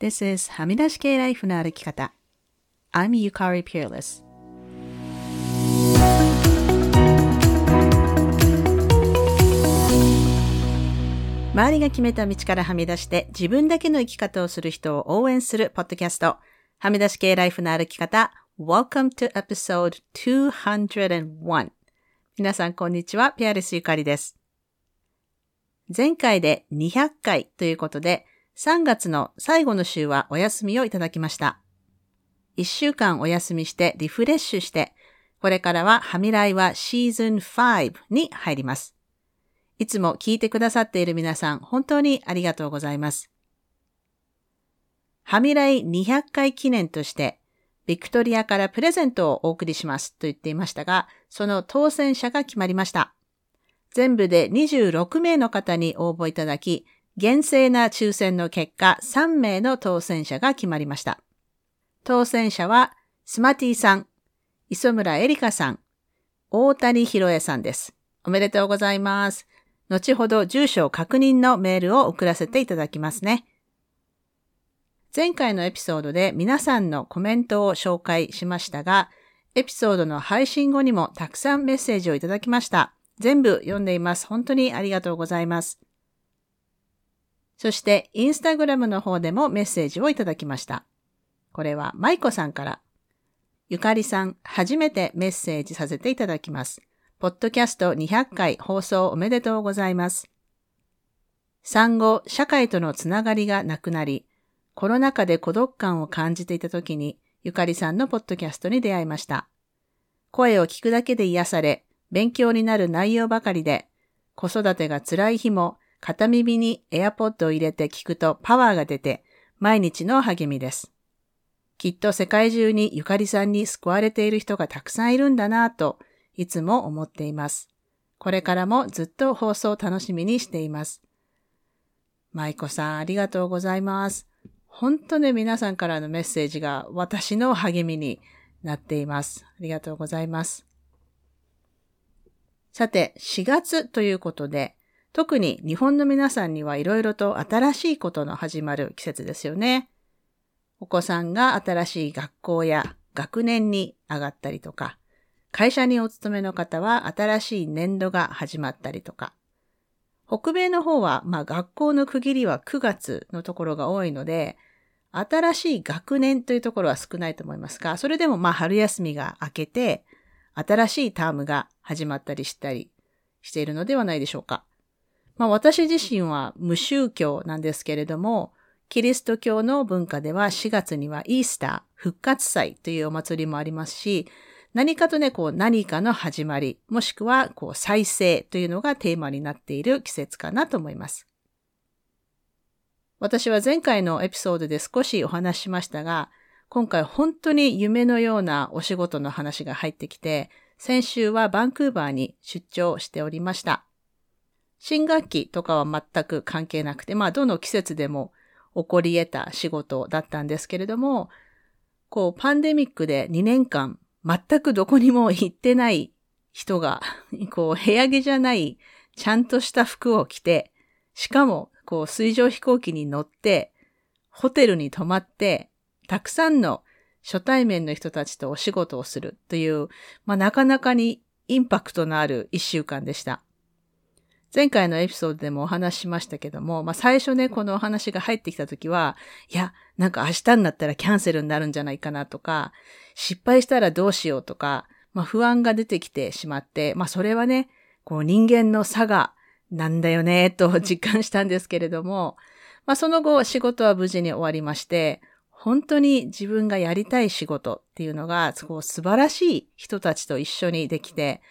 This is はみ出し系ライフの歩き方。I'm Yukari Peerless. 周りが決めた道からはみ出して自分だけの生き方をする人を応援するポッドキャスト。はみ出し系ライフの歩き方。Welcome to episode 201. 皆さんこんにちは。ピアレスゆかりです。前回で200回ということで、3月の最後の週はお休みをいただきました。1週間お休みしてリフレッシュして、これからはハミライはシーズン5に入ります。いつも聞いてくださっている皆さん、本当にありがとうございます。ハミライ200回記念として、ビクトリアからプレゼントをお送りしますと言っていましたが、その当選者が決まりました。全部で26名の方に応募いただき、厳正な抽選の結果、3名の当選者が決まりました。当選者は、スマティさん、磯村エリカさん、大谷博恵さんです。おめでとうございます。後ほど住所確認のメールを送らせていただきますね。前回のエピソードで皆さんのコメントを紹介しましたが、エピソードの配信後にもたくさんメッセージをいただきました。全部読んでいます。本当にありがとうございます。そして、インスタグラムの方でもメッセージをいただきました。これは、マイコさんから。ゆかりさん、初めてメッセージさせていただきます。ポッドキャスト200回放送おめでとうございます。産後、社会とのつながりがなくなり、コロナ禍で孤独感を感じていた時に、ゆかりさんのポッドキャストに出会いました。声を聞くだけで癒され、勉強になる内容ばかりで、子育てが辛い日も片耳にエアポッドを入れて聞くとパワーが出て、毎日の励みです。きっと世界中にゆかりさんに救われている人がたくさんいるんだなぁと、いつも思っています。これからもずっと放送を楽しみにしています。舞子さん、ありがとうございます。本当ね、皆さんからのメッセージが私の励みになっています。ありがとうございます。さて、4月ということで、特に日本の皆さんにはいろいろと新しいことの始まる季節ですよね。お子さんが新しい学校や学年に上がったりとか、会社にお勤めの方は新しい年度が始まったりとか、北米の方は、まあ学校の区切りは9月のところが多いので、新しい学年というところは少ないと思いますが、それでもまあ春休みが明けて、新しいタームが始まったりしたりしているのではないでしょうか。まあ私自身は無宗教なんですけれども、キリスト教の文化では4月にはイースター、復活祭というお祭りもありますし、何かとね、こう何かの始まり、もしくはこう再生というのがテーマになっている季節かなと思います。私は前回のエピソードで少しお話ししましたが、今回本当に夢のようなお仕事の話が入ってきて、先週はバンクーバーに出張しておりました。新学期とかは全く関係なくて、まあどの季節でも起こり得た仕事だったんですけれども、こうパンデミックで2年間全くどこにも行ってない人が、こう、部屋着じゃない、ちゃんとした服を着て、しかも、こう、水上飛行機に乗って、ホテルに泊まって、たくさんの初対面の人たちとお仕事をするという、まあ、なかなかにインパクトのある一週間でした。前回のエピソードでもお話ししましたけども、まあ、最初ね、このお話が入ってきたときは、いや、なんか明日になったらキャンセルになるんじゃないかなとか、失敗したらどうしようとか、まあ、不安が出てきてしまって、まあ、それはね、こう人間の差がなんだよね、と実感したんですけれども、まあ、その後仕事は無事に終わりまして、本当に自分がやりたい仕事っていうのが、こう素晴らしい人たちと一緒にできて、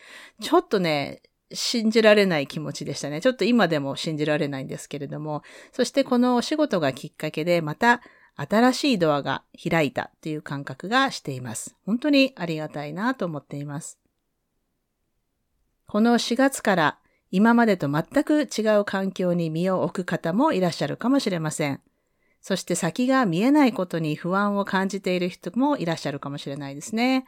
ちょっとね、信じられない気持ちでしたね。ちょっと今でも信じられないんですけれども、そしてこのお仕事がきっかけでまた新しいドアが開いたという感覚がしています。本当にありがたいなと思っています。この4月から今までと全く違う環境に身を置く方もいらっしゃるかもしれません。そして先が見えないことに不安を感じている人もいらっしゃるかもしれないですね。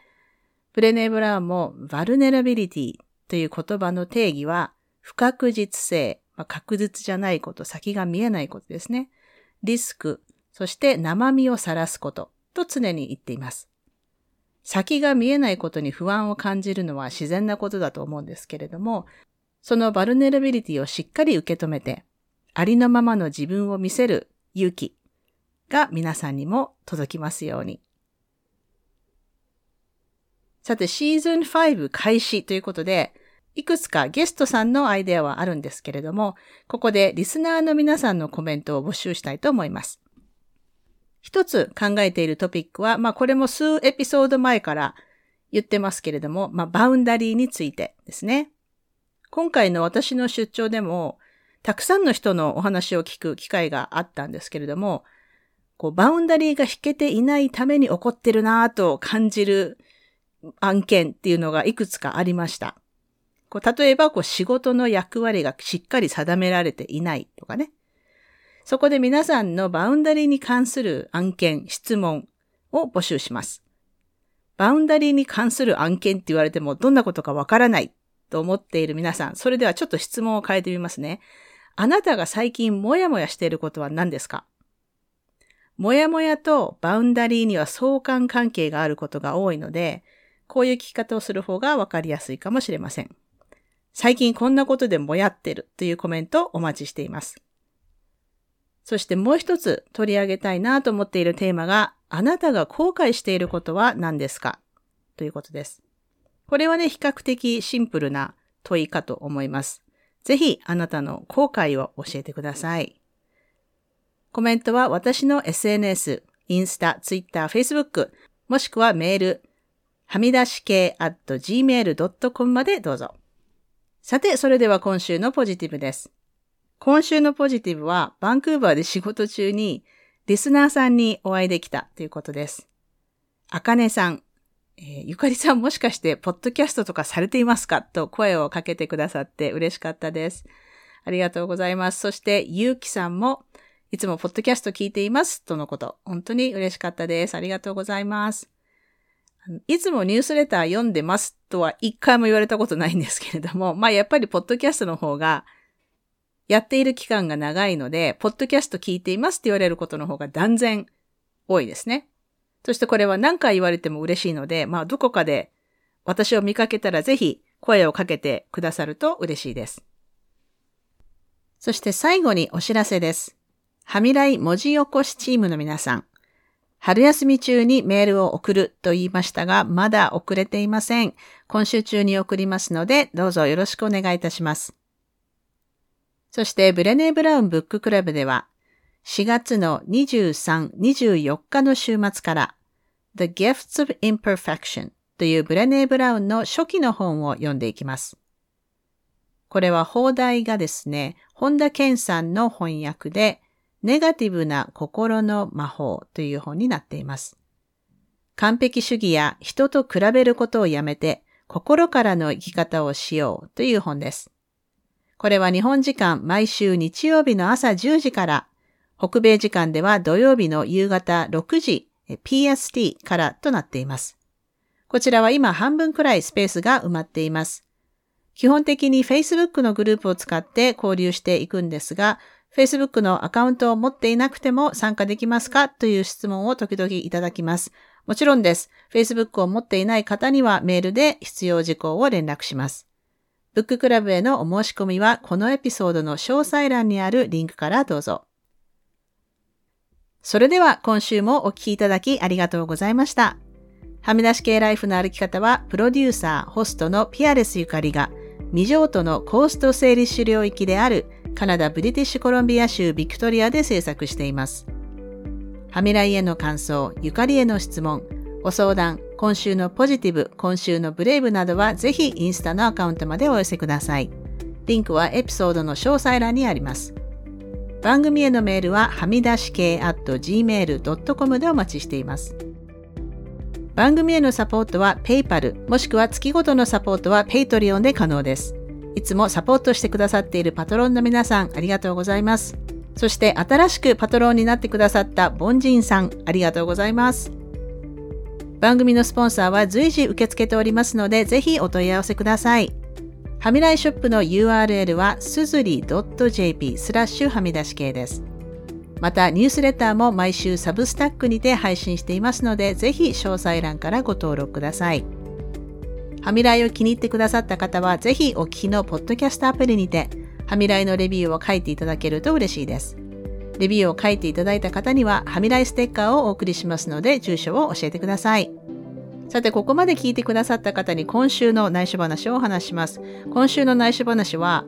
プレネー・ブラウンもバルネラビリティという言葉の定義は、不確実性、まあ、確実じゃないこと、先が見えないことですね。リスク、そして生身を晒すことと常に言っています。先が見えないことに不安を感じるのは自然なことだと思うんですけれども、そのバルネラビリティをしっかり受け止めて、ありのままの自分を見せる勇気が皆さんにも届きますように。さて、シーズン5開始ということで、いくつかゲストさんのアイデアはあるんですけれども、ここでリスナーの皆さんのコメントを募集したいと思います。一つ考えているトピックは、まあこれも数エピソード前から言ってますけれども、まあバウンダリーについてですね。今回の私の出張でも、たくさんの人のお話を聞く機会があったんですけれども、こうバウンダリーが引けていないために起こってるなぁと感じる案件っていうのがいくつかありました。こう例えばこう仕事の役割がしっかり定められていないとかね。そこで皆さんのバウンダリーに関する案件、質問を募集します。バウンダリーに関する案件って言われてもどんなことかわからないと思っている皆さん、それではちょっと質問を変えてみますね。あなたが最近もやもやしていることは何ですか？もやもやとバウンダリーには相関関係があることが多いので、こういう聞き方をする方がわかりやすいかもしれません。最近こんなことでもやってるというコメントをお待ちしています。そしてもう一つ取り上げたいなと思っているテーマが、あなたが後悔していることは何ですか？ということです。これはね、比較的シンプルな問いかと思います。ぜひあなたの後悔を教えてください。コメントは私の SNS、インスタ、ツイッター、フェイスブック、もしくはメール、はみ出し系 at gmail.com までどうぞ。さて、それでは今週のポジティブです。今週のポジティブは、バンクーバーで仕事中に、リスナーさんにお会いできたということです。あかねさん、えー、ゆかりさんもしかして、ポッドキャストとかされていますかと声をかけてくださって嬉しかったです。ありがとうございます。そして、ゆうきさんも、いつもポッドキャスト聞いています。とのこと。本当に嬉しかったです。ありがとうございます。いつもニュースレター読んでますとは一回も言われたことないんですけれども、まあやっぱりポッドキャストの方がやっている期間が長いので、ポッドキャスト聞いていますって言われることの方が断然多いですね。そしてこれは何回言われても嬉しいので、まあどこかで私を見かけたらぜひ声をかけてくださると嬉しいです。そして最後にお知らせです。はみらい文字起こしチームの皆さん。春休み中にメールを送ると言いましたが、まだ遅れていません。今週中に送りますので、どうぞよろしくお願いいたします。そして、ブレネー・ブラウンブッククラブでは、4月の23、24日の週末から、The Gifts of Imperfection というブレネー・ブラウンの初期の本を読んでいきます。これは放題がですね、本田健さんの翻訳で、ネガティブな心の魔法という本になっています。完璧主義や人と比べることをやめて心からの生き方をしようという本です。これは日本時間毎週日曜日の朝10時から、北米時間では土曜日の夕方6時 PST からとなっています。こちらは今半分くらいスペースが埋まっています。基本的に Facebook のグループを使って交流していくんですが、Facebook のアカウントを持っていなくても参加できますか？という質問を時々いただきます。もちろんです。Facebook を持っていない方にはメールで必要事項を連絡します。ブッククラブへのお申し込みはこのエピソードの詳細欄にあるリンクからどうぞ。それでは今週もお聞きいただきありがとうございました。はみ出し系ライフの歩き方はプロデューサー、ホストのピアレスゆかりが未譲渡のコースト整理主領域であるカナダ・ブリティッシュコロンビア州ビクトリアで制作しています。ハミライへの感想、ゆかりへの質問、ご相談、今週のポジティブ、今週のブレイブなどはぜひインスタのアカウントまでお寄せください。リンクはエピソードの詳細欄にあります。番組へのメールははみ出し系 at gmail.com でお待ちしています。番組へのサポートは PayPal もしくは月ごとのサポートは Patreon で可能です。いつもサポートしてくださっているパトロンの皆さん、ありがとうございます。そして新しくパトロンになってくださったボンジンさん、ありがとうございます。番組のスポンサーは随時受け付けておりますので、ぜひお問い合わせください。はみらいショップの URL はすずり .jp スラッシュはみ出し系です。またニュースレターも毎週サブスタックにて配信していますので、ぜひ詳細欄からご登録ください。ハミライを気に入ってくださった方は、ぜひお聞きのポッドキャストアプリにて、ハミライのレビューを書いていただけると嬉しいです。レビューを書いていただいた方には、ハミライステッカーをお送りしますので、住所を教えてください。さて、ここまで聞いてくださった方に今週の内緒話をお話します。今週の内緒話は、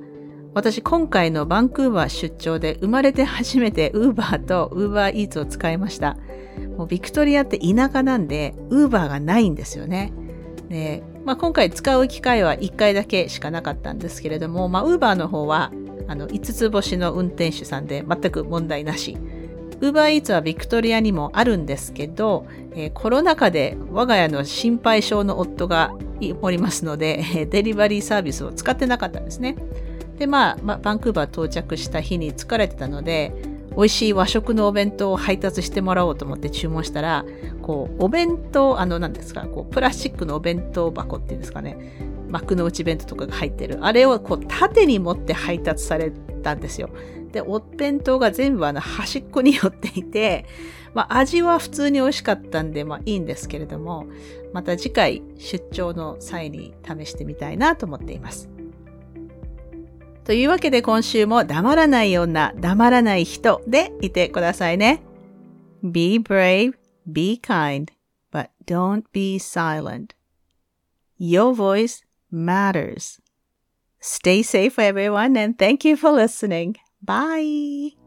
私今回のバンクーバー出張で生まれて初めて Uber と Uber Eats を使いました。もうビクトリアって田舎なんで Uber がないんですよね。まあ、今回使う機会は1回だけしかなかったんですけれども、まあ、Uber の方はあの5つ星の運転手さんで全く問題なし。ウーバーイーツはビクトリアにもあるんですけど、えー、コロナ禍で我が家の心配性の夫がおりますので、デリバリーサービスを使ってなかったんですね。で、まあ、まあ、バンクーバー到着した日に疲れてたので、美味しい和食のお弁当を配達してもらおうと思って注文したら、こう、お弁当、あの、何ですか、こう、プラスチックのお弁当箱っていうんですかね、幕の内弁当とかが入ってる。あれをこう、縦に持って配達されたんですよ。で、お弁当が全部あの端っこに寄っていて、まあ味は普通に美味しかったんで、まあいいんですけれども、また次回出張の際に試してみたいなと思っています。というわけで今週も黙らない女、黙らない人でいてくださいね。Be brave, be kind, but don't be silent. Your voice matters. Stay safe everyone and thank you for listening. Bye.